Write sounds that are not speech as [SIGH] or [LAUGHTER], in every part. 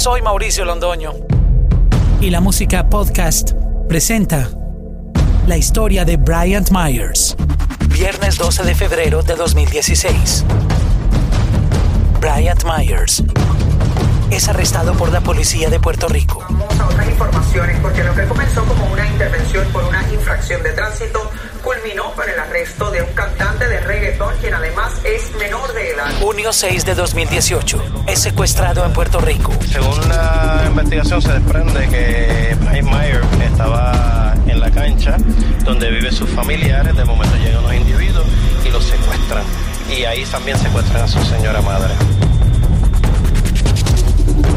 Soy Mauricio Londoño. Y la música podcast presenta la historia de Bryant Myers. Viernes 12 de febrero de 2016. Bryant Myers es arrestado por la policía de Puerto Rico. Vamos a otras informaciones porque lo que comenzó como una intervención por una infracción de tránsito culminó con el arresto de un cantante de reggaetón quien además es menor de edad. Junio 6 de 2018 es secuestrado en Puerto Rico. Según la investigación se desprende que Brian Meyer estaba en la cancha donde viven sus familiares, de momento llegan los individuos y los secuestran. Y ahí también secuestran a su señora madre.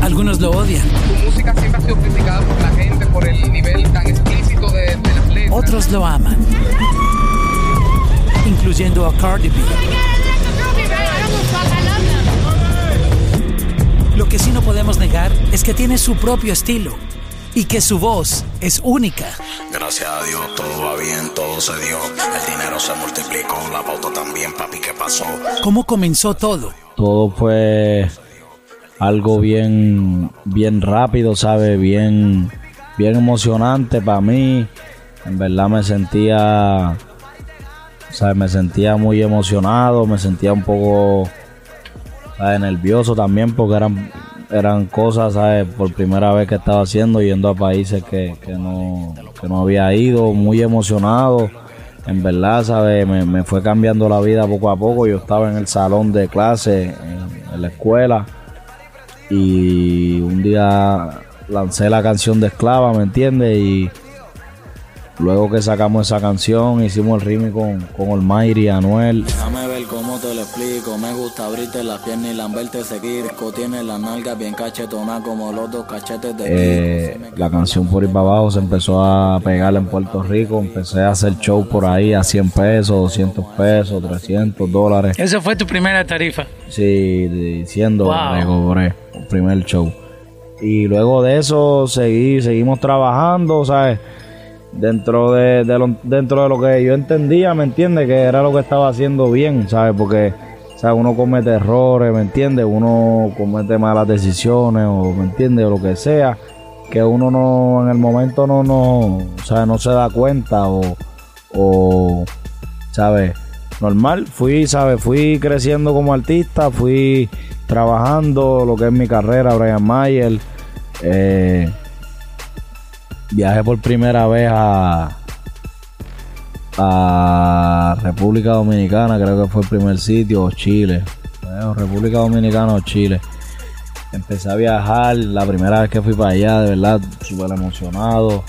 Algunos lo odian. Su música siempre ha sido criticada por la gente por el nivel tan explícito de, de letras. Otros lo aman. Incluyendo a Cardi B. Lo que sí no podemos negar es que tiene su propio estilo y que su voz es única. Gracias a Dios todo va bien, todo se dio. El dinero se multiplicó, la pauta también, papi, ¿qué pasó? ¿Cómo comenzó todo? Todo fue algo bien, bien rápido, ¿sabes? Bien, bien emocionante para mí. En verdad me sentía, ¿sabes? Me sentía muy emocionado, me sentía un poco, ¿sabes? Nervioso también porque eran, eran cosas, ¿sabes? Por primera vez que estaba haciendo, yendo a países que, que no, que no había ido, muy emocionado. En verdad, ¿sabes? Me, me fue cambiando la vida poco a poco. Yo estaba en el salón de clase, en, en la escuela y un día lancé la canción de Esclava, ¿me entiendes? Y luego que sacamos esa canción, hicimos el ritmo con, con Olmairi y Anuel. Déjame ver cómo te lo explico. Me gusta abrirte las piernas y lamberte seguir. Tiene la nalga bien cachetona como los dos cachetes de Eh, la canción por ir para abajo se empezó a pegar en Puerto Rico. Empecé a hacer show por ahí a 100 pesos, 200 pesos, 300 dólares. Esa fue tu primera tarifa. Sí, diciendo, Wow. cobré el primer show. Y luego de eso seguí, seguimos trabajando, ¿sabes? Dentro de, lo, dentro de lo que yo entendía, ¿me entiendes? Que era lo que estaba haciendo bien, ¿sabes? Porque, ¿sabes? Uno comete errores, ¿me entiendes? Uno comete malas decisiones, o, ¿me entiendes? O lo que sea, que uno no, en el momento no, no, ¿sabes? No se da cuenta, o, o ¿sabes? Normal, fui, ¿sabes? Fui creciendo como artista, fui trabajando lo que es mi carrera, Brian Mayer. Eh, viajé por primera vez a, a República Dominicana, creo que fue el primer sitio, o Chile. Eh, República Dominicana o Chile. Empecé a viajar, la primera vez que fui para allá, de verdad, súper emocionado.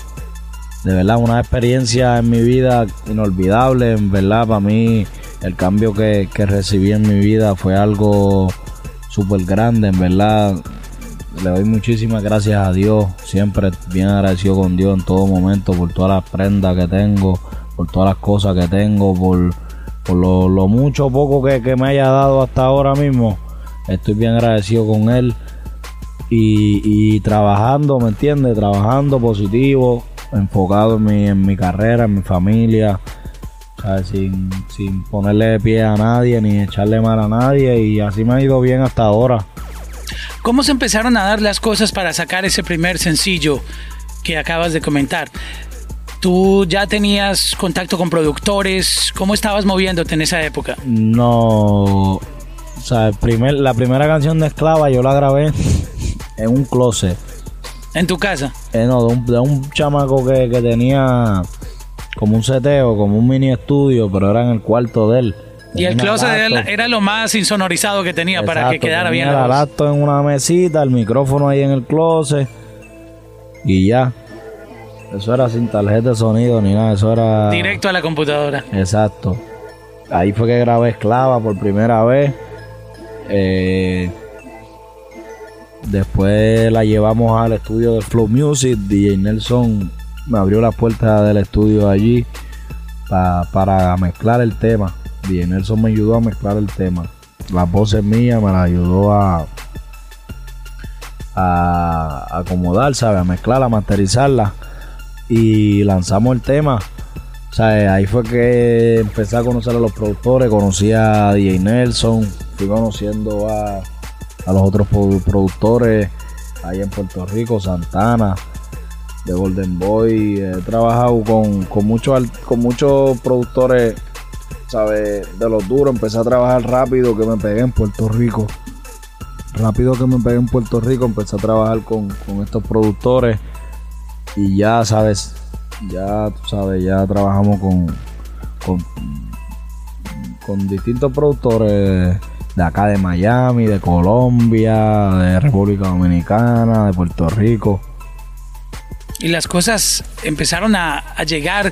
De verdad, una experiencia en mi vida inolvidable. En verdad, para mí, el cambio que, que recibí en mi vida fue algo súper grande. En verdad, le doy muchísimas gracias a Dios. Siempre bien agradecido con Dios en todo momento por todas las prendas que tengo, por todas las cosas que tengo, por, por lo, mucho o poco que, me haya dado hasta ahora mismo. Estoy bien agradecido con Él. Y, trabajando, ¿me entiendes? Trabajando positivo, enfocado en mi, en mi carrera, en mi familia. Sin, sin ponerle pie a nadie ni echarle mal a nadie. Y así me ha ido bien hasta ahora. ¿Cómo se empezaron a dar las cosas para sacar ese primer sencillo que acabas de comentar? ¿Tú ya tenías contacto con productores? ¿Cómo estabas moviéndote en esa época? No. O sea, el primer, la primera canción de Esclava yo la grabé [LAUGHS] en un closet. ¿En tu casa? Eh, no, de un, de un chamaco que, que tenía como un seteo, como un mini estudio, pero era en el cuarto de él. Y el closet era, lo más insonorizado que tenía para que quedara tenía bien la la voz. en una mesita, el micrófono ahí en el closet y ya. Eso era sin tarjeta de sonido ni nada, eso era Directo a la computadora. Exacto. Ahí fue que grabé Esclava por primera vez. Eh, después la llevamos al estudio de Flow Music. DJ Nelson me abrió la puerta del estudio allí pa- para mezclar el tema. DJ Nelson me ayudó a mezclar el tema. La voz es mía, me la ayudó a, a acomodar, ¿sabes? A mezclarla, a masterizarla. Y lanzamos el tema. Sea, eh, ahí fue que empecé a conocer a los productores, conocí a DJ Nelson, fui conociendo a, a los otros produ- productores, ahí en Puerto Rico, Santana, de Golden Boy. He trabajado con, con, muchos, con muchos productores, ¿sabes? De los duros. Empecé a trabajar rápido que me pegué en Puerto Rico. Rápido que me pegué en Puerto Rico, empecé a trabajar con, con estos productores. Y ya, ¿sabes? Ya, tú sabes, ya trabajamos con, con, con distintos productores de acá de Miami, de Colombia, de República Dominicana, de Puerto Rico. Y las cosas empezaron a, a llegar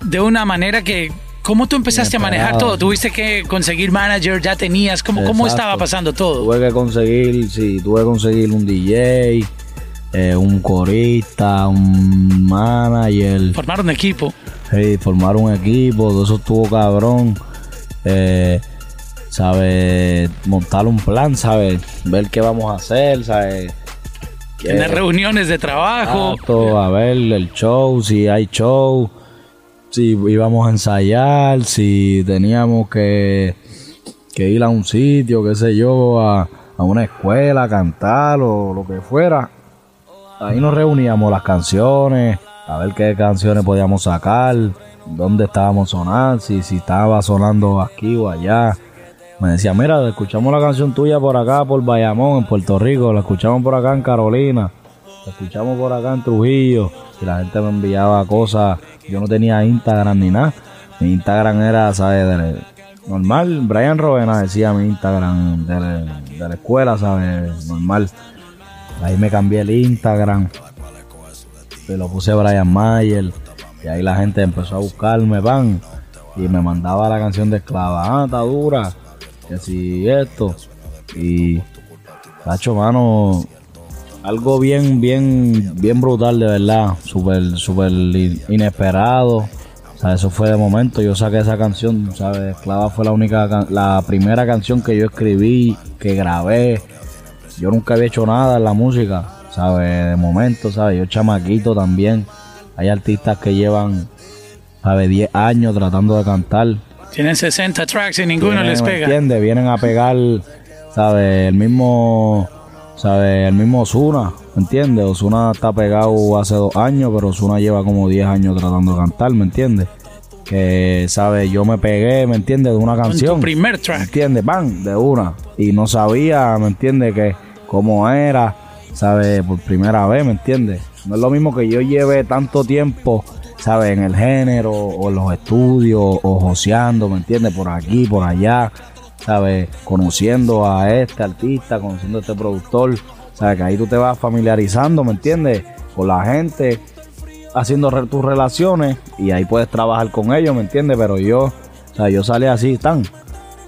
de una manera que... ¿Cómo tú empezaste a manejar todo? ¿Tuviste que conseguir manager? ¿Ya tenías? ¿Cómo, cómo estaba pasando todo? Tuve que conseguir, sí, tuve que conseguir un DJ, eh, un corista, un manager, Formar un equipo. sí, formar un equipo, todo eso estuvo cabrón. Eh, ¿Sabes? Montar un plan, ¿sabes? Ver qué vamos a hacer, ¿sabes? Tener Eh, reuniones de trabajo. Exacto, a ver el show, si hay show, si íbamos a ensayar, si teníamos que, que ir a un sitio, qué sé yo, a, a una escuela, a cantar o lo que fuera. Ahí nos reuníamos las canciones, a ver qué canciones podíamos sacar, dónde estábamos sonando, si, si estaba sonando aquí o allá. Me decía, mira, escuchamos la canción tuya por acá, por Bayamón, en Puerto Rico, la escuchamos por acá en Carolina, la escuchamos por acá en Trujillo. Y la gente me enviaba cosas. Yo no tenía Instagram ni nada. Mi Instagram era, ¿sabes? Normal. Brian Rovena decía mi Instagram de, la- escuela, ¿sabes? Normal. Ahí me cambié el Instagram. Se lo puse Brian Mayer. Y ahí la gente empezó a buscarme, van. Y me mandaba la canción de esclava. Ah, está dura. Que si esto. Y. Tacho, mano. Algo bien, bien, bien brutal, de verdad. Súper, súper in- inesperado. O sea, eso fue de momento. Yo saqué esa canción, ¿sabes? Esclava fue la única, la primera canción que yo escribí, que grabé. Yo nunca había hecho nada en la música, ¿sabes? De momento, ¿sabes? Yo chamaquito también. Hay artistas que llevan, ¿sabes? 10 años tratando de cantar. Tienen 60 tracks y ninguno les ¿me pega. entiendes? Vienen a pegar, ¿sabes? El mismo, ¿sabes? El mismo Osuna, ¿me entiendes? Osuna está pegado hace dos años, pero Osuna lleva como 10 años tratando de cantar, ¿me entiendes? Que, ¿sabes? Yo me pegué, ¿me entiendes? De una canción. tu primer ¿Me track. entiendes? Van, de una. Y no sabía, ¿me entiendes? Que cómo era, ¿sabes? Por primera vez, ¿me entiendes? No es lo mismo que yo lleve tanto tiempo, ¿sabes? En el género, o en los estudios, o joseando, ¿me entiendes? Por aquí, por allá, ¿sabes? Conociendo a este artista, conociendo a este productor, ¿sabes? Que ahí tú te vas familiarizando, ¿me entiendes? Con la gente, haciendo re- tus relaciones, y ahí puedes trabajar con ellos, ¿me entiendes? Pero yo, o sea, yo salí así, tan,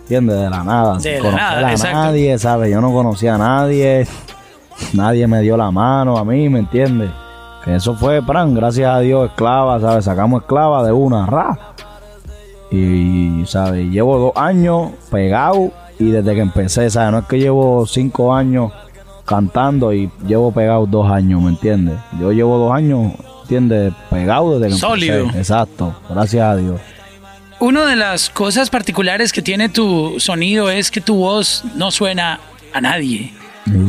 ¿entiendes? De la nada, De la nada, a exacto. nadie, ¿sabes? Yo no conocía a nadie, nadie me dio la mano a mí, ¿me entiendes? Que eso fue, pran, gracias a Dios, esclava, ¿sabes? Sacamos esclava de una, ra. Y, ¿sabes? Llevo dos años pegado y desde que empecé, ¿sabes? No es que llevo cinco años cantando y llevo pegado dos años, ¿me entiendes? Yo llevo dos años, ¿entiendes? Pegado desde que Sólido. empecé. Exacto, gracias a Dios. Una de las cosas particulares que tiene tu sonido es que tu voz no suena a nadie.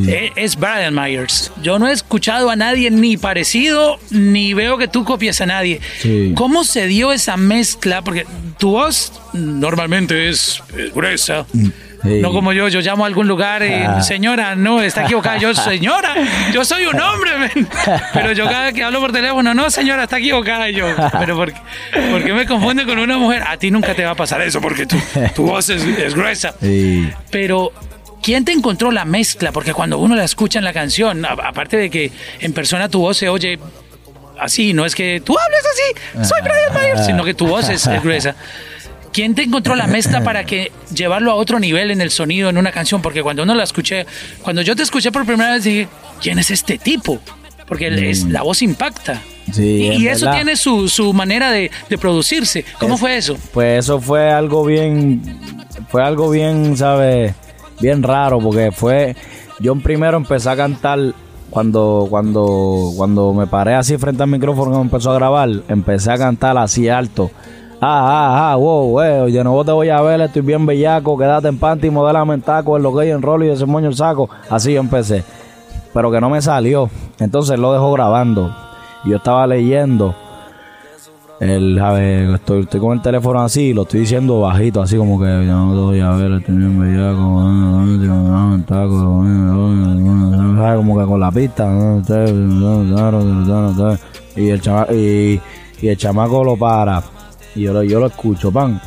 Eh, Es Brian Myers. Yo no he escuchado a nadie ni parecido, ni veo que tú copias a nadie. Sí. ¿Cómo se dio esa mezcla? Porque tu voz normalmente es, es gruesa. Sí. No como yo, yo llamo a algún lugar y Ah. señora, no, está equivocada. Yo, [LAUGHS] señora, yo soy un hombre, men. pero yo cada vez que hablo por teléfono, no, señora, está equivocada. Y yo, pero ¿por qué, por qué me confunde con una mujer? A ti nunca te va a pasar eso porque tu, tu voz es, es gruesa. Sí. Pero, ¿quién te encontró la mezcla? Porque cuando uno la escucha en la canción, a- aparte de que en persona tu voz se oye así, no es que tú hables así, soy Brian Myers, sino que tu voz es, es [LAUGHS] gruesa. ¿Quién te encontró la mezcla para que llevarlo a otro nivel en el sonido en una canción? Porque cuando uno la escuché, cuando yo te escuché por primera vez dije, ¿quién es este tipo? Porque el- es, la voz impacta. Sí, y, y eso verdad. tiene su, su manera de, de producirse. ¿Cómo fue eso? Pues eso fue algo bien, fue algo bien, ¿sabes? Bien raro, porque fue, yo primero empecé a cantar cuando, cuando, cuando me paré así frente al micrófono que me empezó a grabar, empecé a cantar así alto. Ah, ah, ah, wow, wow, yo no te voy a ver, estoy bien bellaco, quédate en panty, modélame en taco, en lo que hay en rolo y ese moño el saco. Así yo empecé. pero que no me salió. Entonces lo dejó grabando. Yo estaba leyendo. El, ver, estoy, estoy con el teléfono así, lo estoy diciendo bajito, así como que ya no te a ver, estoy bien bellaco, como que con la pista, y el chama, y, y el chamaco lo para, y yo yo lo escucho, pan,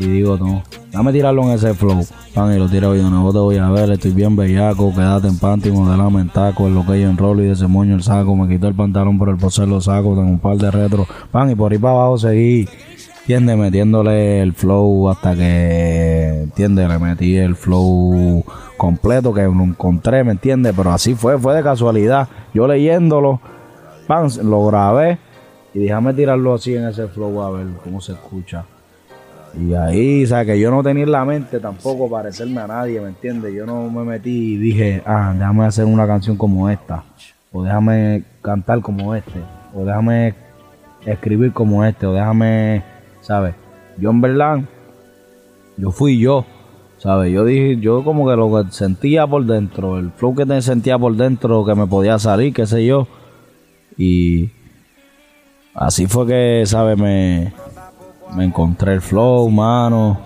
y digo, no, dame tirarlo en ese flow. Pan, y lo tiro yo, no te voy a ver, estoy bien bellaco, quédate en panty, modelame en taco, en lo que yo enrolo y de ese moño el saco, me quito el pantalón por el poser lo saco, tengo un par de retro, pan, y por ahí para abajo seguí, entiende, metiéndole el flow hasta que, entiende, le metí el flow completo que lo encontré, ¿me entiende? Pero así fue, fue de casualidad, yo leyéndolo, pan, lo grabé y déjame tirarlo así en ese flow a ver cómo se escucha. Y ahí, o sea, que yo no tenía en la mente tampoco parecerme a nadie, ¿me entiendes? Yo no me metí y dije, ah, déjame hacer una canción como esta, o déjame cantar como este, o déjame escribir como este, o déjame, ¿sabes? Yo en verdad, yo fui yo, ¿sabes? Yo dije, yo como que lo que sentía por dentro, el flow que sentía por dentro, que me podía salir, qué sé yo, y así fue que, ¿sabes? Me, me encontré el flow, mano.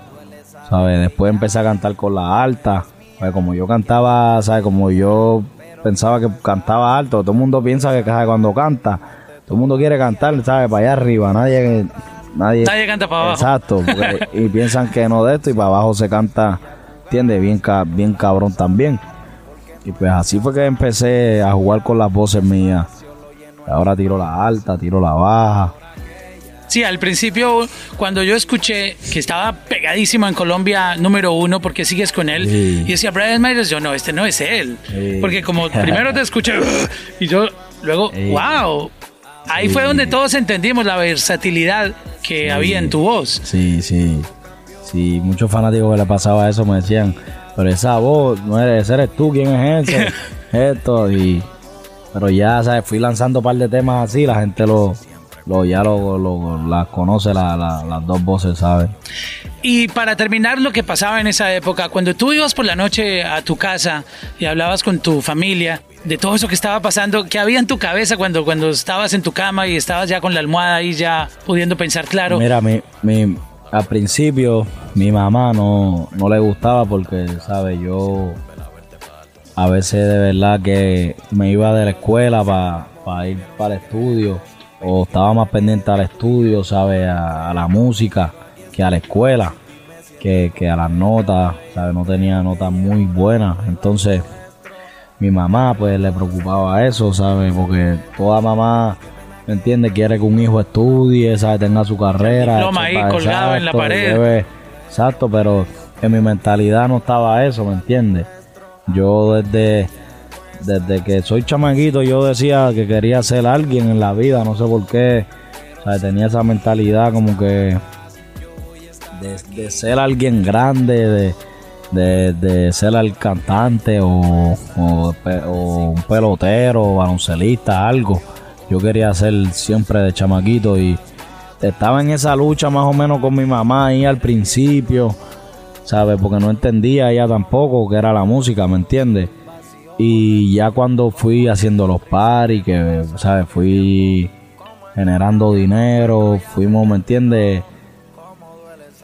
¿Sabes? Después empecé a cantar con la alta. Pues como yo cantaba, ¿sabes? Como yo pensaba que cantaba alto, todo el mundo piensa que cuando canta, todo el mundo quiere cantar, ¿sabes? Para allá arriba, nadie nadie, nadie canta para abajo. Exacto, [LAUGHS] y piensan que no de esto y para abajo se canta, ¿entiendes? Bien, bien cabrón también. Y pues así fue que empecé a jugar con las voces mías. Ahora tiro la alta, tiro la baja. Sí, al principio, cuando yo escuché que estaba pegadísimo en Colombia número uno, porque sigues con él, y decía Brian Myers, yo no, este no es él. Porque como primero te escuché, [LAUGHS] y yo luego, wow. Ahí fue donde todos entendimos la versatilidad que había en tu voz. Sí, sí. Sí, muchos fanáticos que le pasaba eso me decían, pero esa voz, no eres, eres tú, ¿quién es ese? [LAUGHS] Esto, y. Pero ya, ¿sabes? Fui lanzando un par de temas así, la gente lo, lo, ya lo, lo las conoce las dos voces, ¿sabes? Y para terminar lo que pasaba en esa época, cuando tú ibas por la noche a tu casa y hablabas con tu familia de todo eso que estaba pasando, ¿qué había en tu cabeza cuando, cuando estabas en tu cama y estabas ya con la almohada ahí ya pudiendo pensar claro? Mira, mi, mi, al principio mi mamá no, no le gustaba porque, ¿sabes? Yo a veces de verdad que me iba de la escuela para ir para el estudio o estaba más pendiente al estudio, ¿sabes? A, la música que a la escuela, que, a las notas, ¿sabes? No tenía notas muy buenas. Entonces, mi mamá, pues le preocupaba eso, ¿sabes? Porque toda mamá, ¿me entiende? Quiere que un hijo estudie, ¿sabes? Tenga su carrera. Ahí colgado en la pared. exacto, pero en mi mentalidad no estaba eso, ¿me entiendes? Yo desde desde que soy chamaquito yo decía que quería ser alguien en la vida, no sé por qué. tenía esa mentalidad como que de, ser alguien grande, de, ser el cantante o, un pelotero, o baloncelista, algo. Yo quería ser siempre de chamaquito y estaba en esa lucha más o menos con mi mamá ahí al principio, ¿sabes? Porque no entendía ella tampoco que era la música, ¿me entiendes? Y ya cuando fui haciendo los paris, que, ¿sabes? Fui generando dinero, fuimos, ¿me entiendes?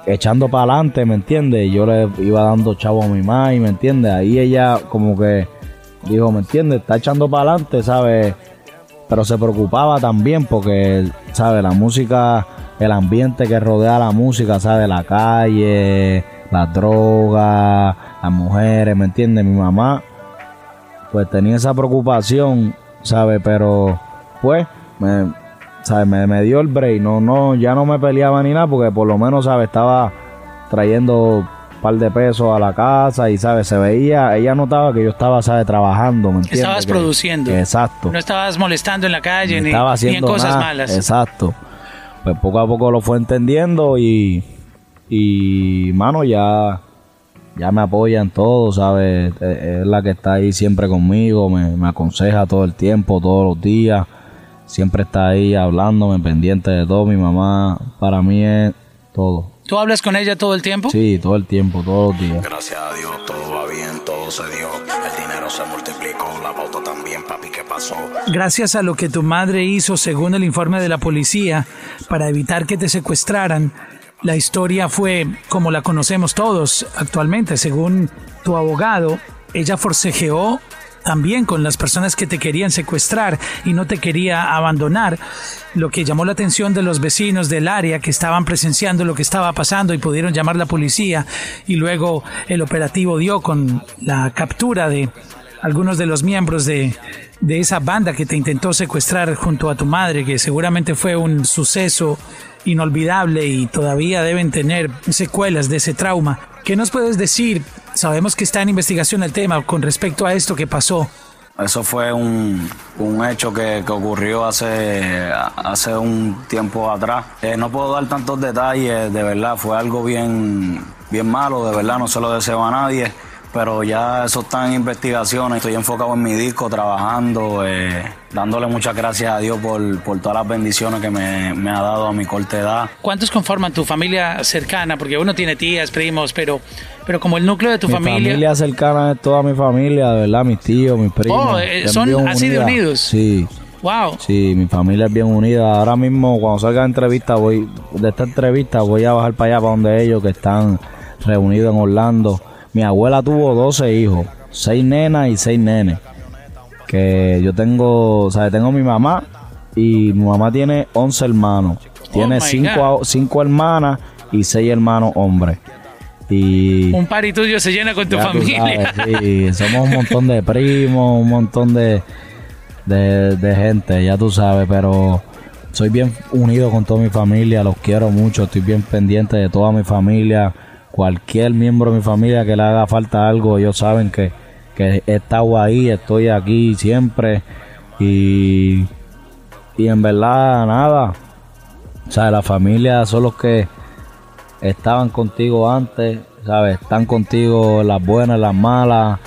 Echando para adelante, ¿me entiendes? Yo le iba dando chavo a mi mamá, ¿me entiendes? Ahí ella como que dijo, ¿me entiendes? Está echando para adelante, ¿sabes? Pero se preocupaba también porque, ¿sabes? La música, el ambiente que rodea la música, ¿sabes? La calle, las drogas, las mujeres, ¿me entiendes? Mi mamá pues tenía esa preocupación, ¿sabes? Pero pues me, ¿sabes? Me, dio el break, no, no, ya no me peleaba ni nada porque por lo menos, ¿sabes? Estaba trayendo un par de pesos a la casa y, ¿sabes? Se veía, ella notaba que yo estaba, ¿sabes? Trabajando, ¿me entiendes? Estabas produciendo. Exacto. No estabas molestando en la calle ni, haciendo en cosas malas. Exacto. Pues poco a poco lo fue entendiendo y, y, mano, ya ya me apoya en todo, ¿sabes? Es la que está ahí siempre conmigo, me, aconseja todo el tiempo, todos los días. Siempre está ahí hablándome, pendiente de todo. Mi mamá para mí es todo. ¿Tú hablas con ella todo el tiempo? Sí, todo el tiempo, todos los días. Gracias a Dios, todo va bien, todo todo se dio. El dinero se multiplicó, la pauta también, papi, ¿qué pasó? Gracias a lo que tu madre hizo, según el informe de la policía, para evitar que te secuestraran, la historia fue como la conocemos todos actualmente. Según tu abogado, ella forcejeó también con las personas que te querían secuestrar y no te quería abandonar, lo que llamó la atención de los vecinos del área que estaban presenciando lo que estaba pasando y pudieron llamar la policía y luego el operativo dio con la captura de algunos de los miembros de, de esa banda que te intentó secuestrar junto a tu madre, que seguramente fue un suceso inolvidable y todavía deben tener secuelas de ese trauma. ¿Qué nos puedes decir? Sabemos que está en investigación el tema con respecto a esto que pasó. Eso fue un, un hecho que, que ocurrió hace, hace un tiempo atrás. Eh, no puedo dar tantos detalles, de verdad, fue algo bien, bien malo, de verdad, no se lo deseo a nadie pero ya eso está en investigaciones. Estoy enfocado en mi disco, trabajando, eh, dándole muchas gracias a Dios por, por todas las bendiciones que me, me, ha dado a mi corta edad. ¿Cuántos conforman tu familia cercana? Porque uno tiene tías, primos, pero, pero como el núcleo de tu mi familia... familia cercana es toda mi familia, de verdad, mis tíos, mis primos. Oh, eh, son así de unidos. Sí. Wow. Sí, mi familia es bien unida. Ahora mismo, cuando salga la entrevista, voy, de esta entrevista, voy a bajar para allá, para donde ellos, que están reunidos en Orlando mi abuela tuvo 12 hijos, 6 nenas y 6 nenes. Que yo tengo, o sea, tengo mi mamá y mi mamá tiene 11 hermanos. Tiene 5 hermanas y 6 hermanos hombres. Y un par y tuyo se llena con tu familia. Sabes, sí, [LAUGHS] somos un montón de primos, un montón de, de, de gente, ya tú sabes, pero soy bien unido con toda mi familia, los quiero mucho, estoy bien pendiente de toda mi familia cualquier miembro de mi familia que le haga falta algo, ellos saben que, que he estado ahí, estoy aquí siempre y, y en verdad nada. O sea, la familia son los que estaban contigo antes, ¿sabes? Están contigo las buenas, las malas,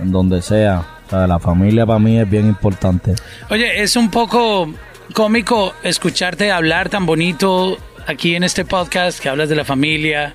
en donde sea. O sea, la familia para mí es bien importante. Oye, es un poco cómico escucharte hablar tan bonito aquí en este podcast que hablas de la familia,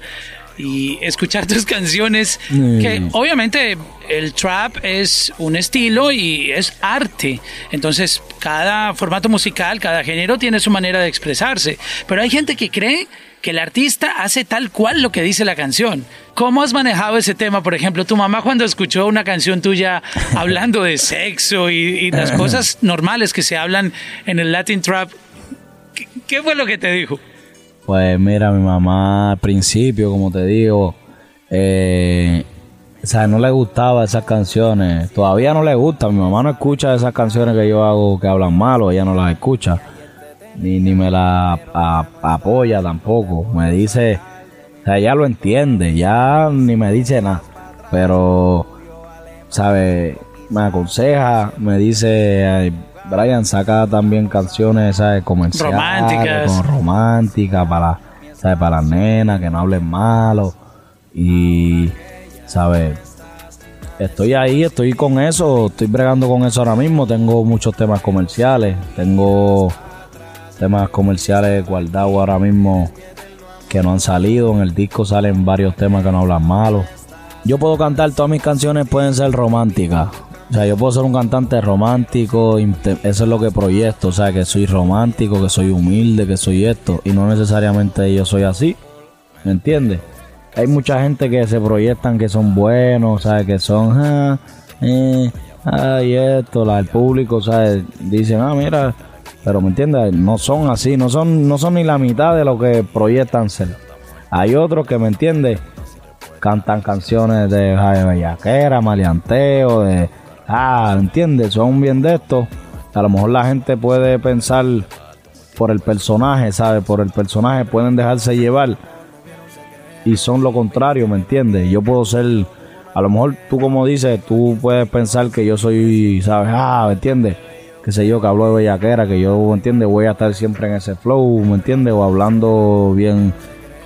y escuchar tus canciones, que obviamente el trap es un estilo y es arte. Entonces, cada formato musical, cada género tiene su manera de expresarse. Pero hay gente que cree que el artista hace tal cual lo que dice la canción. ¿Cómo has manejado ese tema? Por ejemplo, tu mamá cuando escuchó una canción tuya [LAUGHS] hablando de sexo y, y las cosas normales que se hablan en el Latin Trap, ¿qué, qué fue lo que te dijo? Pues mira, mi mamá al principio, como te digo, eh, no le gustaba esas canciones. Todavía no le gusta. Mi mamá no escucha esas canciones que yo hago que hablan malo, ella no las escucha. Ni, ni me las apoya tampoco. Me dice, o ella lo entiende, ya ni me dice nada. Pero, ¿sabe? Me aconseja, me dice, Brian saca también canciones, ¿sabes? Comerciales. Románticas. Como románticas para, ¿sabes? Para las nenas, que no hablen malo. Y, ¿sabes? Estoy ahí, estoy con eso, estoy bregando con eso ahora mismo. Tengo muchos temas comerciales. Tengo temas comerciales guardados ahora mismo que no han salido. En el disco salen varios temas que no hablan malo. Yo puedo cantar, todas mis canciones pueden ser románticas. O sea, yo puedo ser un cantante romántico, eso es lo que proyecto, o sea, que soy romántico, que soy humilde, que soy esto, y no necesariamente yo soy así, ¿me entiendes? Hay mucha gente que se proyectan que son buenos, o sea, que son, ah, eh, ay, esto, la, el público, o sea, dicen, ah, mira, pero ¿me entiendes? No son así, no son, no son ni la mitad de lo que proyectan ser. Hay otros que, ¿me entiendes? Cantan canciones de Jaime Bellaquera, maleanteo, de ah, ¿entiendes? Son bien de esto. A lo mejor la gente puede pensar por el personaje, ¿sabes? Por el personaje pueden dejarse llevar. Y son lo contrario, ¿me entiendes? Yo puedo ser, a lo mejor tú como dices, tú puedes pensar que yo soy, ¿sabes? Ah, ¿me entiendes? Que sé yo, que hablo de bellaquera, que yo, ¿me entiendes? Voy a estar siempre en ese flow, ¿me entiendes? O hablando bien,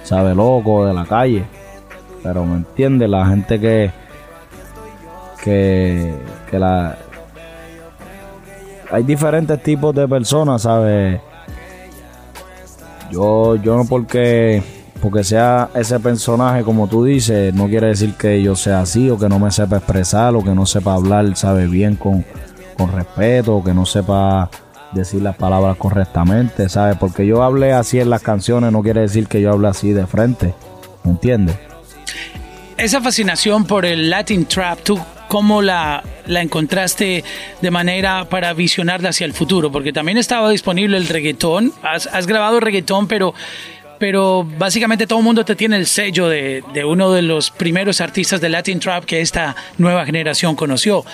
¿sabes? Loco de la calle. Pero, ¿me entiendes? La gente que, que, que la hay diferentes tipos de personas, ¿sabes? Yo, yo no porque porque sea ese personaje como tú dices, no quiere decir que yo sea así o que no me sepa expresar o que no sepa hablar, sabe bien con, con respeto o que no sepa decir las palabras correctamente, ¿sabes? Porque yo hablé así en las canciones no quiere decir que yo hable así de frente, ¿me entiendes? Esa fascinación por el Latin Trap, ¿tú cómo la, la encontraste de manera para visionarla hacia el futuro? Porque también estaba disponible el reggaetón, has, has grabado reggaetón, pero pero básicamente todo el mundo te tiene el sello de, de, uno de los primeros artistas de Latin Trap que esta nueva generación conoció.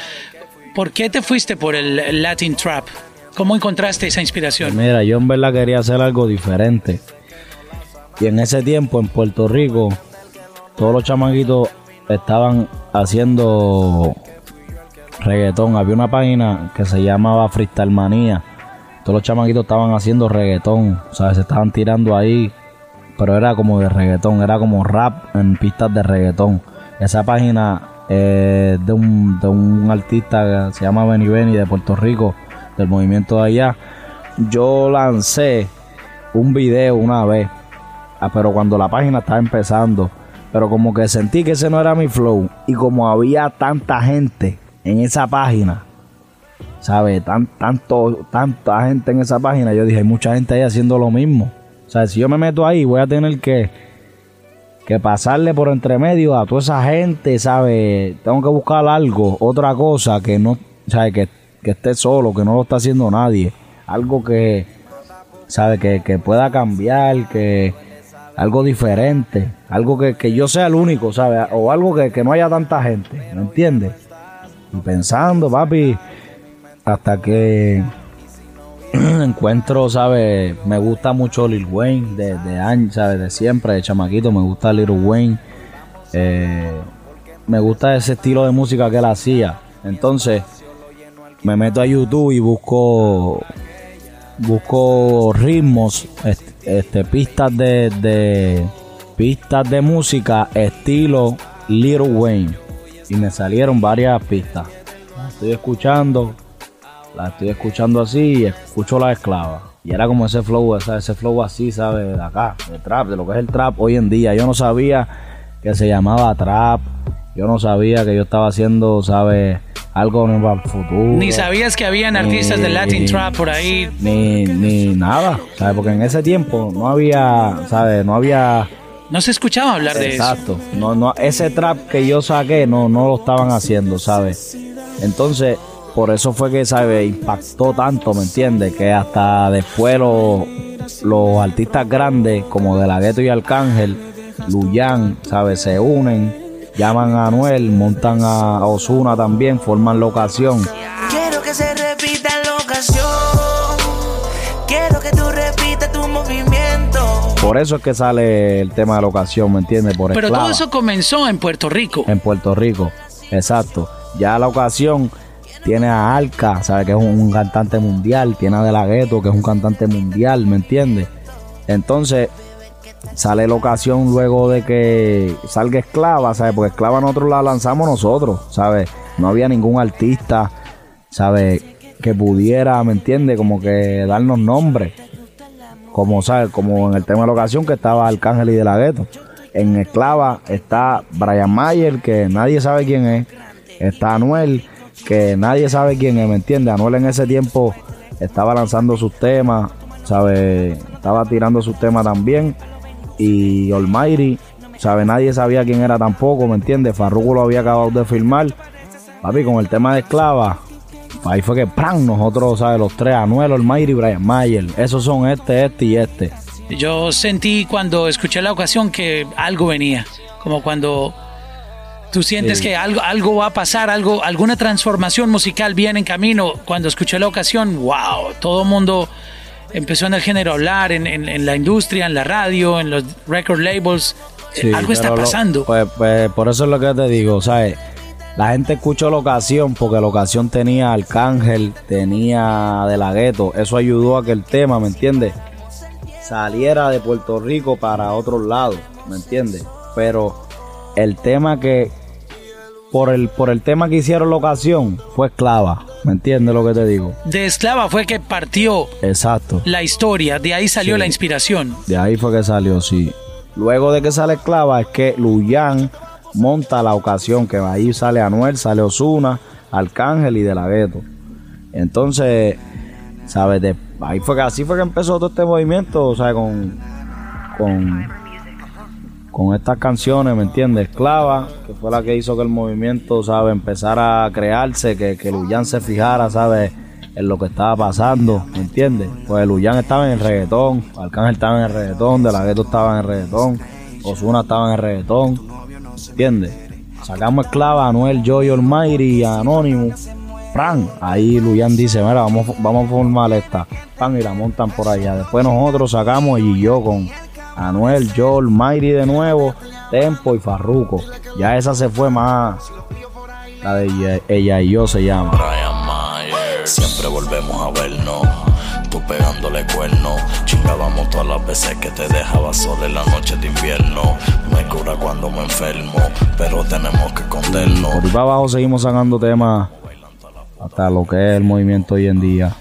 ¿Por qué te fuiste por el Latin Trap? ¿Cómo encontraste esa inspiración? Mira, yo en verdad quería hacer algo diferente. Y en ese tiempo en Puerto Rico, todos los chamaquitos estaban haciendo reggaetón. Había una página que se llamaba Freestyle Manía. Todos los chamaquitos estaban haciendo reggaetón. O sea, se estaban tirando ahí pero era como de reggaetón, era como rap en pistas de reggaetón. Esa página eh, de, un, de un artista que se llama Benny Benny de Puerto Rico, del movimiento de allá. Yo lancé un video una vez, ah, pero cuando la página estaba empezando, pero como que sentí que ese no era mi flow y como había tanta gente en esa página, ¿sabes? Tan, tanto, tanta gente en esa página, yo dije, hay mucha gente ahí haciendo lo mismo. O sea, si yo me meto ahí, voy a tener que, que pasarle por entre medio a toda esa gente, ¿sabes? Tengo que buscar algo, otra cosa que no, ¿sabes? Que, que esté solo, que no lo está haciendo nadie. Algo que, ¿sabes? Que, que pueda cambiar, que algo diferente, algo que, que yo sea el único, ¿sabes? O algo que, que no haya tanta gente, ¿me entiendes? Y pensando, papi, hasta que [CLEARS THROAT] encuentro, ¿sabes? Me gusta mucho Lil Wayne de, de años, ¿sabes? De siempre, de chamaquito, me gusta Lil Wayne. Eh, me gusta ese estilo de música que él hacía. Entonces, me meto a YouTube y busco busco ritmos, este, pistas de, de pistas de música estilo Lil Wayne y me salieron varias pistas. Estoy escuchando, la estoy escuchando así y escucho la esclava. Y era como ese flow, ese flow así, ¿sabes? De acá, de trap, de lo que es el trap hoy en día. Yo no sabía que se llamaba trap. Yo no sabía que yo estaba haciendo, ¿sabes? Algo para el futuro. Ni sabías que habían artistas de Latin Trap por ahí. Ni, ni nada, ¿sabes? Porque en ese tiempo no había, ¿sabes? No había... No se escuchaba hablar de eso. Exacto. No, no, ese trap que yo saqué no, no lo estaban haciendo, ¿sabes? Entonces, por eso fue que, ¿sabes? Impactó tanto, ¿me entiendes? Que hasta después los, los artistas grandes, como De La Gueto y Arcángel, Luyan, ¿sabes? Se unen, llaman a Anuel, montan a Osuna también, forman locación. Quiero que se repita la ocasión. Quiero que tú repitas tu movimiento. Por eso es que sale el tema de locación, ¿me entiendes? Por Pero esclava. todo eso comenzó en Puerto Rico. En Puerto Rico, exacto. Ya la ocasión tiene a Alca, ¿sabes? Que es un, un cantante mundial. Tiene a De La Ghetto, que es un cantante mundial, ¿me entiendes? Entonces, sale la ocasión luego de que salga Esclava, ¿sabes? Porque Esclava nosotros la lanzamos nosotros, ¿sabes? No había ningún artista, ¿sabes? Que pudiera, ¿me entiendes? Como que darnos nombre. Como, ¿sabes? Como en el tema de la ocasión que estaba Arcángel y De La Ghetto. En Esclava está Brian Mayer, que nadie sabe quién es. Está Anuel, que nadie sabe quién es, ¿me entiendes? Anuel en ese tiempo estaba lanzando sus temas, ¿sabes? Estaba tirando sus temas también. Y Almighty, ¿sabes? Nadie sabía quién era tampoco, ¿me entiendes? Farruko lo había acabado de filmar. Papi, con el tema de Esclava, ahí fue que ¡pram! nosotros, ¿sabes? Los tres, Anuel, Almighty y Brian Mayer. Esos son este, este y este. Yo sentí cuando escuché la ocasión que algo venía, como cuando tú sientes Sí. que algo, algo va a pasar, algo, alguna transformación musical viene en camino. Cuando escuché la ocasión, wow, todo el mundo empezó en el género hablar, en, en- en la industria, en la radio, en los record labels. Eh, Sí, algo está lo- pasando. pues, pues, por eso es lo que te digo, ¿sabes? La gente escuchó la ocasión porque la ocasión tenía Arcángel, tenía De La Ghetto. Eso ayudó a que el tema, ¿me entiendes? Saliera de Puerto Rico para otros lados, ¿me entiendes? Pero el tema que, por el, por el tema que hicieron la ocasión, fue esclava, ¿me entiendes lo que te digo? de esclava fue que partió Exacto. la historia, de ahí salió Sí. la inspiración. De ahí fue que salió, sí. luego de que sale Esclava es que Luyan monta la ocasión, que ahí sale Anuel, sale Osuna, Arcángel y De La Ghetto. Entonces, ¿sabes? De- ahí fue que así fue que empezó todo este movimiento, o sea, con, con, con estas canciones, ¿me entiendes? Esclava, que fue la que hizo que el movimiento, ¿sabes? Empezara a crearse, que, que Luyan se fijara, ¿sabes? En lo que estaba pasando, ¿me entiendes? Pues Luyan estaba en el reggaetón, Arcángel estaba en el reggaetón, De La Ghetto estaba en el reggaetón, Osuna estaba en el reggaetón, ¿entiendes? Sacamos Esclava, Anuel, Joy Almighty, Anonymous, Fran. Ahí Luyan dice, mira, vamos, vamos a formar esta. Pan y la montan por allá. Después nosotros sacamos y yo con Anuel, Joel, Mayri de nuevo, Tempo y Farruko. Ya esa se fue más. La de ella, ella y yo se llama. Brian Mayer, siempre volvemos a vernos. Tú pegándole cuerno, chingábamos todas las veces que te dejaba sola en la noche de invierno. Me cura cuando me enfermo, pero tenemos que escondernos. Por ahí para abajo seguimos sacando temas hasta lo que es el movimiento hoy en día.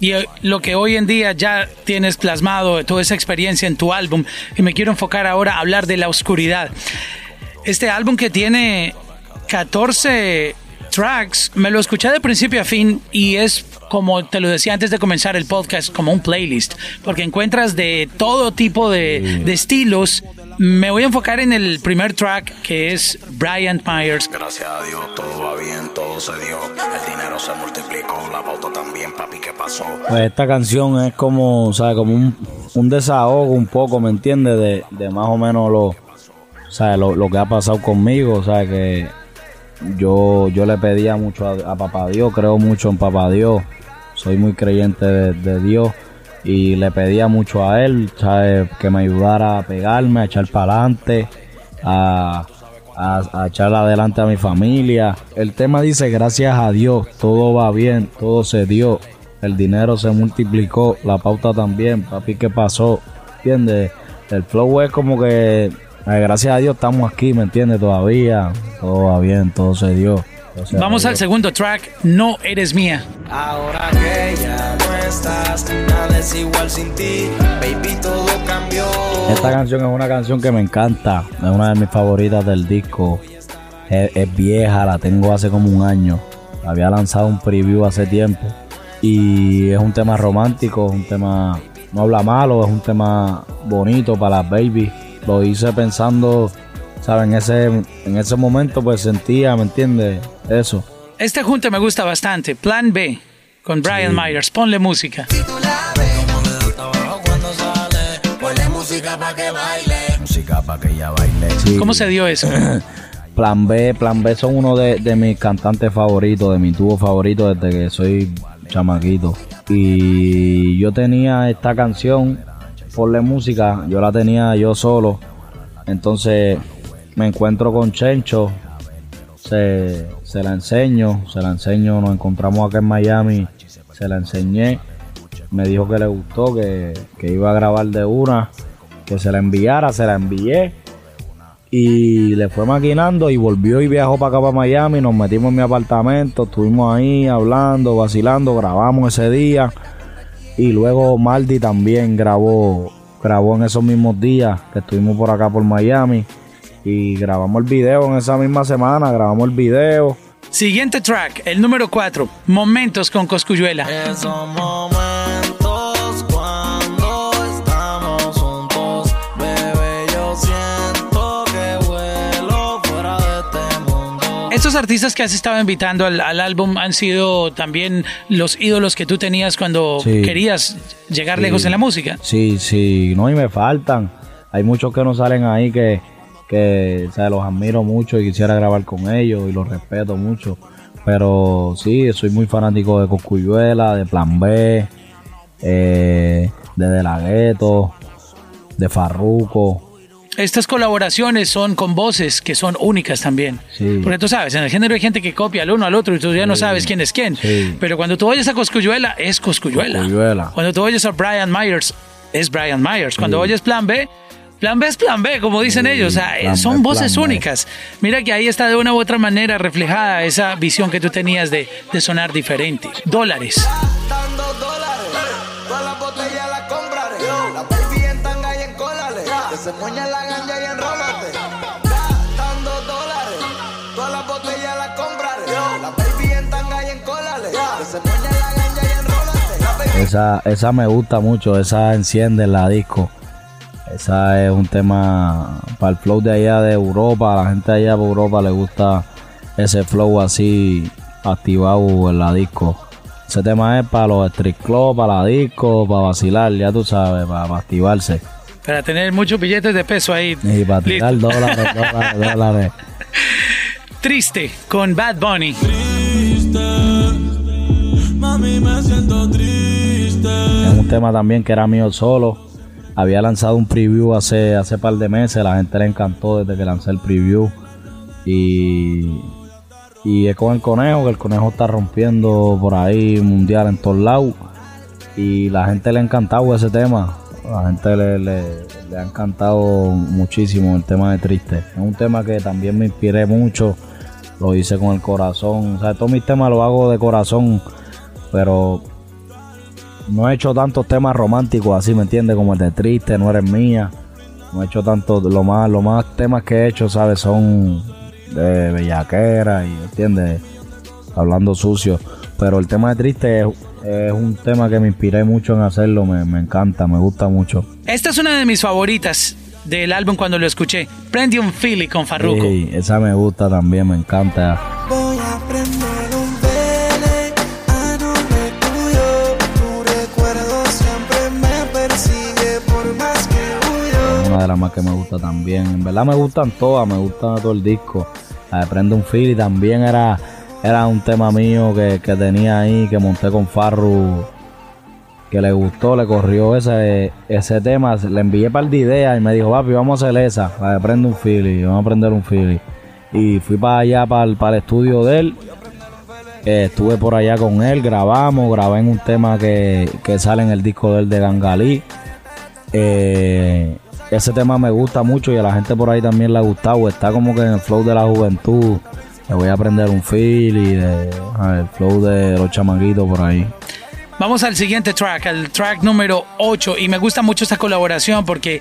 Y eh, lo que hoy en día ya tienes plasmado, toda esa experiencia en tu álbum, y me quiero enfocar ahora a hablar de la oscuridad. Este álbum que tiene 14 tracks, me lo escuché de principio a fin y es como te lo decía antes de comenzar el podcast, como un playlist, porque encuentras de todo tipo de, de estilos. Me voy a enfocar en el primer track que es Brian Myers. Gracias a Dios todo va bien, todo se dio. El dinero se multiplicó, la pauta también, papi, ¿qué pasó? Pues esta canción es como, ¿sabes? Como un, un desahogo un poco, ¿me entiendes? De, de más o menos lo, ¿sabes? Lo, lo que ha pasado conmigo, ¿sabes? Que yo, yo le pedía mucho a, a Papá Dios, creo mucho en Papá Dios, soy muy creyente de, de Dios y le pedía mucho a Él, ¿sabes? Que me ayudara a pegarme, a echar para adelante, a, a, a echar adelante a mi familia. El tema dice, gracias a Dios, todo va bien, todo se dio, el dinero se multiplicó, la pauta también, papi, ¿qué pasó? ¿Entiendes? El flow es como que, eh, gracias a Dios estamos aquí, ¿me entiendes? Todavía, todo va bien, todo se dio. todo se Vamos al segundo track, No Eres Mía. Ahora que ya estás, nada es igual sin ti. Baby, todo cambió. Esta canción es una canción que me encanta, es una de mis favoritas del disco. Es, es vieja, la tengo hace como un año. Había lanzado un preview hace tiempo. Y es un tema romántico, es un tema, no habla malo, es un tema bonito para las baby. Lo hice pensando, ¿sabes? En ese, en ese momento pues sentía, ¿me entiendes? Eso. Este junte me gusta bastante. Plan B con Brian Myers. Ponle música. Ponle música pa' que baile. Música pa' que ella baile. Sí. ¿Cómo se dio eso? [LAUGHS] Plan B, Plan B son uno de, de mis cantantes favoritos, de mis dúos favoritos desde que soy chamaquito. Y yo tenía esta canción, por la música, yo la tenía yo solo. Entonces me encuentro con Chencho, se, se la enseño, se la enseño, nos encontramos acá en Miami, se la enseñé, me dijo que le gustó, que, que iba a grabar de una, que se la enviara, se la envié. Y le fue maquinando y volvió y viajó para acá para Miami, nos metimos en mi apartamento, estuvimos ahí hablando, vacilando, grabamos ese día. Y luego Maldi también grabó, grabó en esos mismos días que estuvimos por acá por Miami y grabamos el video en esa misma semana, grabamos el video. Siguiente track, el número 4. Momentos con Coscuyuela. Esos momentos cuando estamos juntos, bebé, yo siento que vuelo fuera de este mundo. Estos artistas que has estado invitando al, al álbum han sido también los ídolos que tú tenías cuando Sí. querías llegar Sí. lejos en la música. Sí, sí, no, y me faltan. Hay muchos que no salen ahí que, que o sea, los admiro mucho y quisiera grabar con ellos y los respeto mucho. Pero sí, soy muy fanático de Coscuyuela, de Plan B, eh, de De La Ghetto, de Farruko. Estas colaboraciones son con voces que son únicas también. Sí. Porque tú sabes, en el género hay gente que copia al uno al otro y tú ya no sabes quién es quién. Sí. Pero cuando tú oyes a Coscuyuela, es Coscuyuela. Cuando tú oyes a Brian Myers, es Brian Myers. Cuando oyes Plan B, Plan B es plan B, como dicen sí, ellos. O sea, eh, son B, voces únicas. Mira que ahí está de una u otra manera reflejada esa visión que tú tenías de, de sonar diferente. Dólares. Esa, esa me gusta mucho, esa enciende la disco. Esa es un tema para el flow de allá de Europa, a la gente de allá de Europa le gusta ese flow así activado en la disco. Ese tema es para los street club, para la disco, para vacilar, ya tú sabes, para, para activarse. Para tener muchos billetes de peso ahí. Y para tirar Listo. dólares, [LAUGHS] dólares, dólares. Triste con Bad Bunny. Mami, me siento triste. Es un tema también que era mío solo. Había lanzado un preview hace, hace par de meses. La gente le encantó desde que lancé el preview. Y, y es con el conejo, que el conejo está rompiendo por ahí mundial en todos lados. Y la gente le ha encantado ese tema. La gente le, le- le ha encantado muchísimo el tema de Triste. Es un tema que también me inspiré mucho. Lo hice con el corazón. O sea, todos mis temas los hago de corazón. Pero no he hecho tantos temas románticos así, ¿me entiendes? Como el de Triste, No Eres Mía. No he hecho tanto, lo más, lo más temas que he hecho, ¿sabes? Son de bellaquera y, ¿entiendes? Hablando sucio. Pero el tema de Triste es, es un tema que me inspiré mucho en hacerlo, me, me encanta, me gusta mucho. Esta es una de mis favoritas del álbum cuando lo escuché. Prende un Philly con Farruko. Sí, esa me gusta también, me encanta. Me gusta también. En verdad me gustan todas, me gusta todo el disco. La de Prende un también era, era un tema mío que, que tenía ahí, que monté con Farru, que le gustó, le corrió ese, ese tema. Le envié par de ideas y me dijo, papi, vamos a hacer esa, la de Prende un Philly, vamos a prender un Philly. Y fui para allá, para el, para el estudio de él. Eh, estuve por allá con él, grabamos, grabé en un tema que, que sale en el disco de él de Gangalí. Eh, ese tema me gusta mucho y a la gente por ahí también le ha gustado. Está como que en el flow de la juventud. Le voy a aprender un feel y de, el flow de los chamaquitos por ahí. Vamos al siguiente track, al track número 8. Y me gusta mucho esta colaboración porque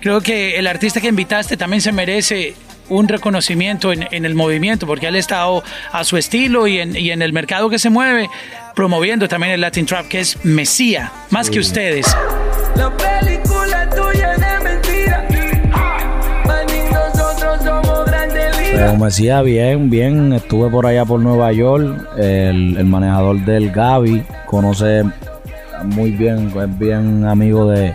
creo que el artista que invitaste también se merece un reconocimiento en, en el movimiento porque él ha estado a su estilo y en, y en el mercado que se mueve promoviendo también el Latin Trap que es Mesía, más que ustedes. La película grandes Pero ligas. me decía bien, bien. Estuve por allá por Nueva York. El, el manejador del Gaby conoce muy bien, es bien amigo de,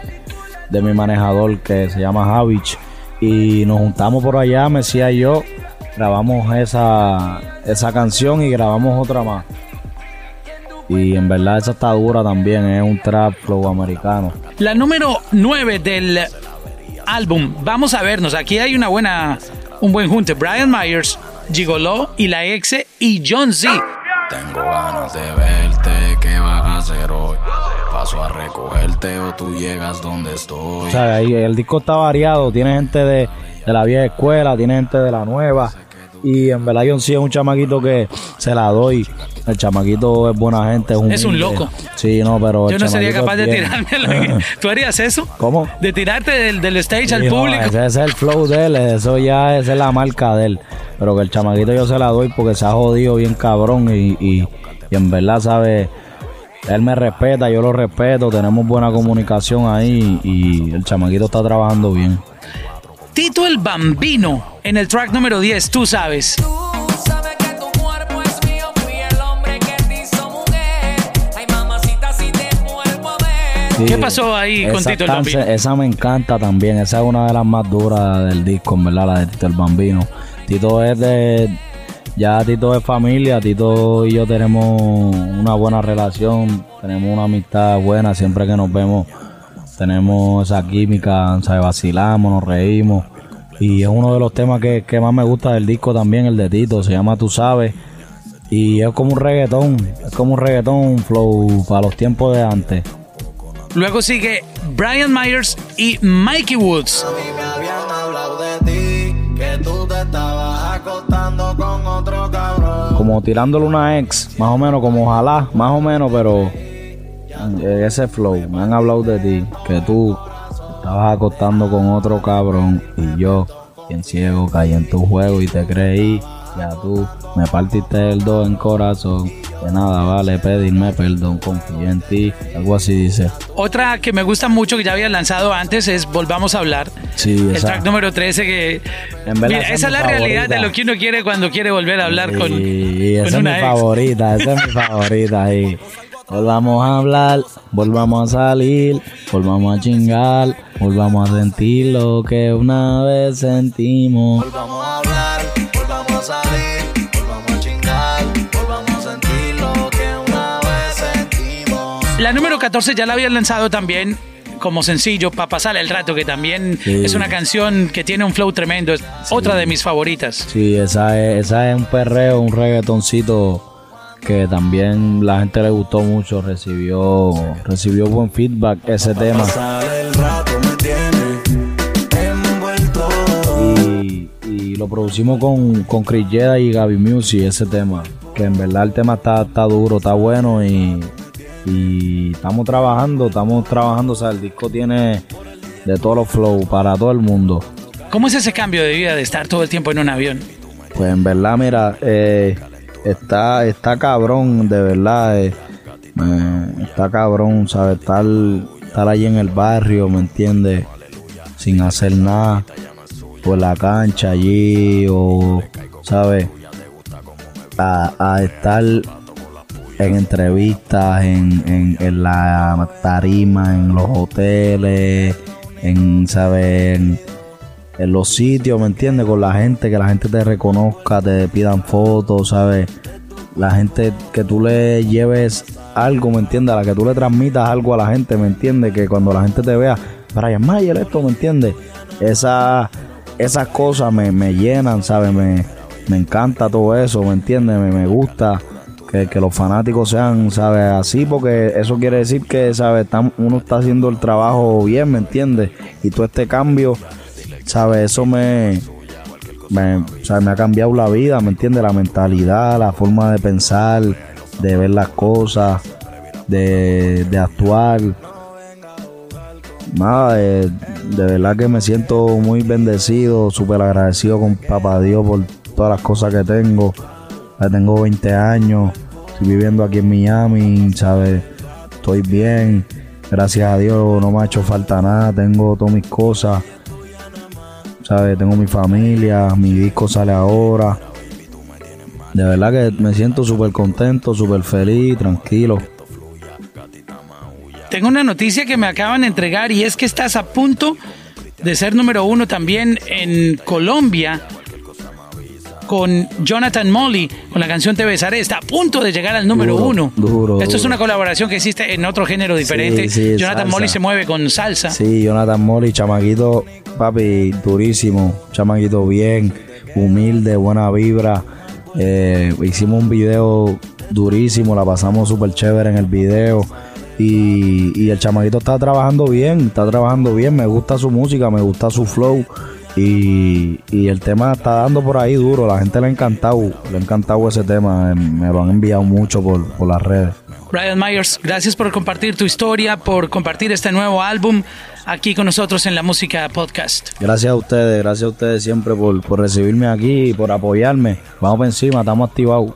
de mi manejador que se llama Javich. Y nos juntamos por allá, Mesía y yo. Grabamos esa, esa canción y grabamos otra más. Y en verdad esa está dura también, es un trap flow americano. La número 9 del álbum. Vamos a vernos. Aquí hay una buena, un buen junte. Brian Myers, Gigolo y la ex y John Z. Tengo ganas de verte, ¿qué vas a hacer hoy? Paso a recogerte o tú llegas donde estoy. O sea, ahí el disco está variado, tiene gente de, de la vieja escuela, tiene gente de la nueva. Y en verdad John sí es un chamaquito que se la doy. El chamaquito es buena gente, es un, Es un loco. Sí, no, pero Yo no sería capaz de tirarme. [LAUGHS] ¿Tú harías eso? ¿Cómo? De tirarte del, del stage al no, público. ese, ese es el flow de él, eso ya esa es la marca de él. Pero que el chamaquito yo se la doy porque se ha jodido bien cabrón y, y, y en verdad, sabe, él me respeta, yo lo respeto, tenemos buena comunicación ahí y el chamaquito está trabajando bien. Tito el Bambino en el track número 10, tú sabes. Tú sabes Sí, ¿Qué pasó ahí con Tito el Bambino? Esa me encanta también. Esa es una de las más duras del disco, verdad, la de Tito el Bambino. Tito es de. Ya Tito es familia. Tito y yo tenemos una buena relación. Tenemos una amistad buena. Siempre que nos vemos, tenemos esa química. ¿sabes? Vacilamos, nos reímos. Y es uno de los temas que, que más me gusta del disco también, el de Tito. Se llama Tú sabes. Y es como un reggaetón. Es como un reggaetón flow para los tiempos de antes. Luego sigue Brian Myers y Mikey Woods. me habían hablado de ti. Que tú te estabas acostando con otro cabrón. como tirándole una ex, más o menos como ojalá, más o menos, pero ese flow, me han hablado de ti, que tú estabas acostando con otro cabrón y yo, bien ciego, caí en tu juego y te creí, ya tú me partiste el do en corazón. De nada vale pedirme perdón, confío en ti. Algo así dice. Otra que me gusta mucho que ya había lanzado antes es Volvamos a hablar. Sí, El esa- track número 13 que... En verdad, Mira, esa es esa la realidad de lo que uno quiere cuando quiere volver a hablar con, Y con esa es mi una ex. favorita, esa es mi [LAUGHS] favorita. Y volvamos a hablar, volvamos a salir, volvamos a chingar, volvamos a sentir lo que una vez sentimos. Volvamos a hablar, volvamos a salir, La número 14 ya la habían lanzado también como sencillo para pasar el rato, que también Sí. es una canción que tiene un flow tremendo. Es otra de mis favoritas. Sí, esa es, esa es un perreo, un reggaetoncito que también la gente le gustó mucho, recibió, recibió buen feedback ese tema. El rato, me. Y, y lo producimos con, con Chris Jeda y Gaby Music, ese tema. Que en verdad el tema está, está duro, está bueno y, y estamos trabajando, estamos trabajando. O sea, el disco tiene de todos los flow para todo el mundo. ¿Cómo es ese cambio de vida de estar todo el tiempo en un avión? Pues en verdad, mira, eh, está, está cabrón, de verdad. eh, eh, está cabrón, ¿sabes? Estar, estar allí en el barrio, ¿me entiendes? Sin hacer nada. En la cancha allí, o, ¿sabes? A, a estar en entrevistas, en, en, en la tarima, en los hoteles, en, ¿sabes? En, los sitios, ¿me entiendes? Con la gente, que la gente te reconozca, te pidan fotos, ¿sabes? La gente, que tú le lleves algo, ¿me entiendes? A la que tú le transmitas algo a la gente, ¿me entiendes? Que cuando la gente te vea, Brian Mayer, esto, ¿me entiendes? Esa, esas cosas me, me llenan, ¿sabes? Me, me encanta todo eso, ¿me entiendes? Me, me gusta que, los fanáticos sean, ¿sabes? Así, porque eso quiere decir que, ¿sabes? Uno está haciendo el trabajo bien, ¿me entiendes? Y todo este cambio, ¿sabes? Eso me, me, sea, me ha cambiado la vida, ¿me entiendes? La mentalidad, la forma de pensar, de ver las cosas, de, de actuar. Nada, de, de verdad que me siento muy bendecido, súper agradecido con Papá Dios por todas las cosas que tengo. Ya tengo 20 años, estoy viviendo aquí en Miami, ¿sabes? Estoy bien, gracias a Dios no me ha hecho falta nada, tengo todas mis cosas. ¿sabes? Tengo mi familia, mi disco sale ahora. De verdad que me siento súper contento, súper feliz, tranquilo. Tengo una noticia que me acaban de entregar y es que estás a punto de ser número uno también en Colombia con Jonathan Molly, con la canción Te Besaré. Está a punto de llegar al número Duro, uno. duro, Esto es una colaboración que existe en otro género diferente. sí, Jonathan. Molly se mueve con salsa. Sí, Jonathan Molly, chamaquito, papi, durísimo, chamaquito bien, humilde, buena vibra. Eh, hicimos un video durísimo, la pasamos súper chévere en el video. Y, y el chamaquito está trabajando bien, está trabajando bien, me gusta su música, me gusta su flow. Y, y el tema está dando por ahí duro, la gente le ha encantado, le ha encantado ese tema, eh, me lo han enviado mucho por, por las redes. Brian Myers, gracias por compartir tu historia, por compartir este nuevo álbum aquí con nosotros en la música podcast. Gracias a ustedes, gracias a ustedes siempre por, por recibirme aquí y por apoyarme. Vamos por encima, estamos activados.